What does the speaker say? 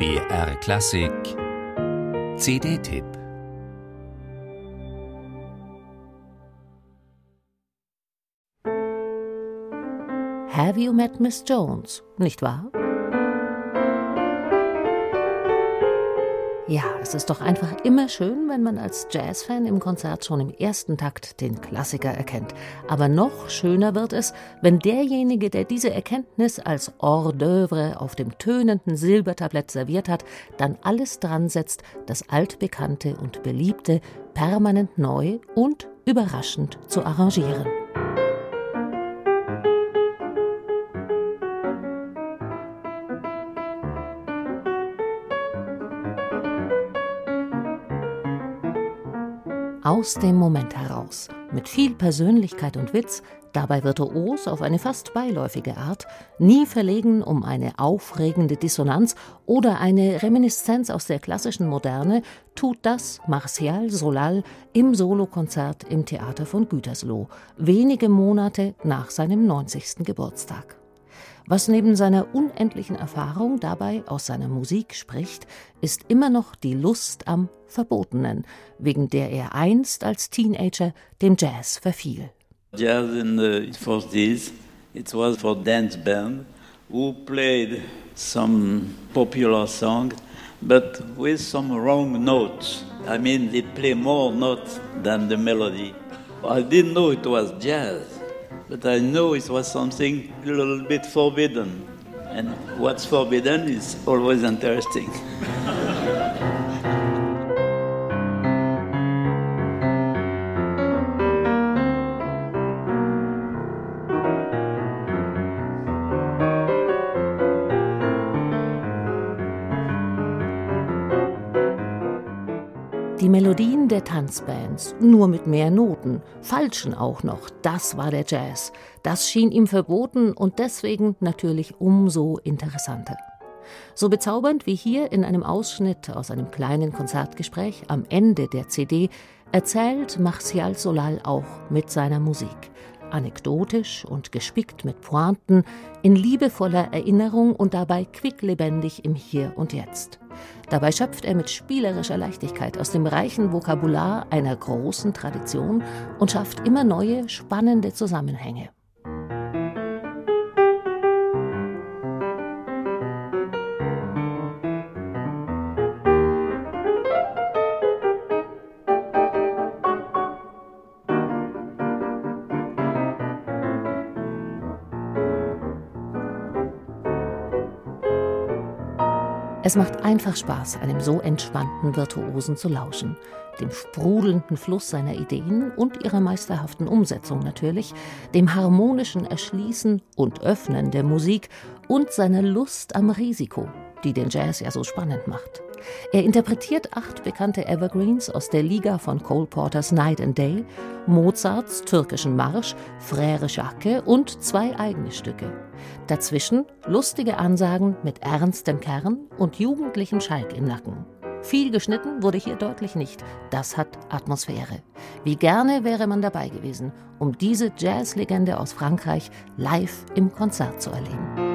BR Klassik. CD-Tipp Have you met Miss Jones, nicht wahr? Ja, es ist doch einfach immer schön, wenn man als Jazzfan im Konzert schon im ersten Takt den Klassiker erkennt. Aber noch schöner wird es, wenn derjenige, der diese Erkenntnis als Hors d'oeuvre auf dem tönenden Silbertablett serviert hat, dann alles dran setzt, das altbekannte und beliebte permanent neu und überraschend zu arrangieren. Aus dem Moment heraus, mit viel Persönlichkeit und Witz, dabei virtuos auf eine fast beiläufige Art, nie verlegen um eine aufregende Dissonanz oder eine Reminiszenz aus der klassischen Moderne, tut das Martial Solal im Solokonzert im Theater von Gütersloh, wenige Monate nach seinem 90. Geburtstag. Was neben seiner unendlichen Erfahrung dabei aus seiner Musik spricht, ist immer noch die Lust am Verbotenen, wegen der er einst als Teenager dem Jazz verfiel. Jazz in the 40s, it was for dance band who played some popular song, but with some wrong notes. I mean, they play more notes than the melody. I didn't know it was jazz. But I know it was something a little bit forbidden. And what's forbidden is always interesting. Die Melodien der Tanzbands, nur mit mehr Noten, falschen auch noch, das war der Jazz. Das schien ihm verboten und deswegen natürlich umso interessanter. So bezaubernd wie hier in einem Ausschnitt aus einem kleinen Konzertgespräch am Ende der CD erzählt Martial Solal auch mit seiner Musik. Anekdotisch und gespickt mit Pointen, in liebevoller Erinnerung und dabei quicklebendig im Hier und Jetzt. Dabei schöpft er mit spielerischer Leichtigkeit aus dem reichen Vokabular einer großen Tradition und schafft immer neue, spannende Zusammenhänge. Es macht einfach Spaß, einem so entspannten Virtuosen zu lauschen, dem sprudelnden Fluss seiner Ideen und ihrer meisterhaften Umsetzung natürlich, dem harmonischen Erschließen und Öffnen der Musik und seiner Lust am Risiko, die den Jazz ja so spannend macht. Er interpretiert acht bekannte Evergreens aus der Liga von Cole Porters Night and Day, Mozarts türkischen Marsch, Frère Jacques und zwei eigene Stücke. Dazwischen lustige Ansagen mit ernstem Kern und jugendlichem Schalk im Nacken. Viel geschnitten wurde hier deutlich nicht. Das hat Atmosphäre. Wie gerne wäre man dabei gewesen, um diese Jazzlegende aus Frankreich live im Konzert zu erleben.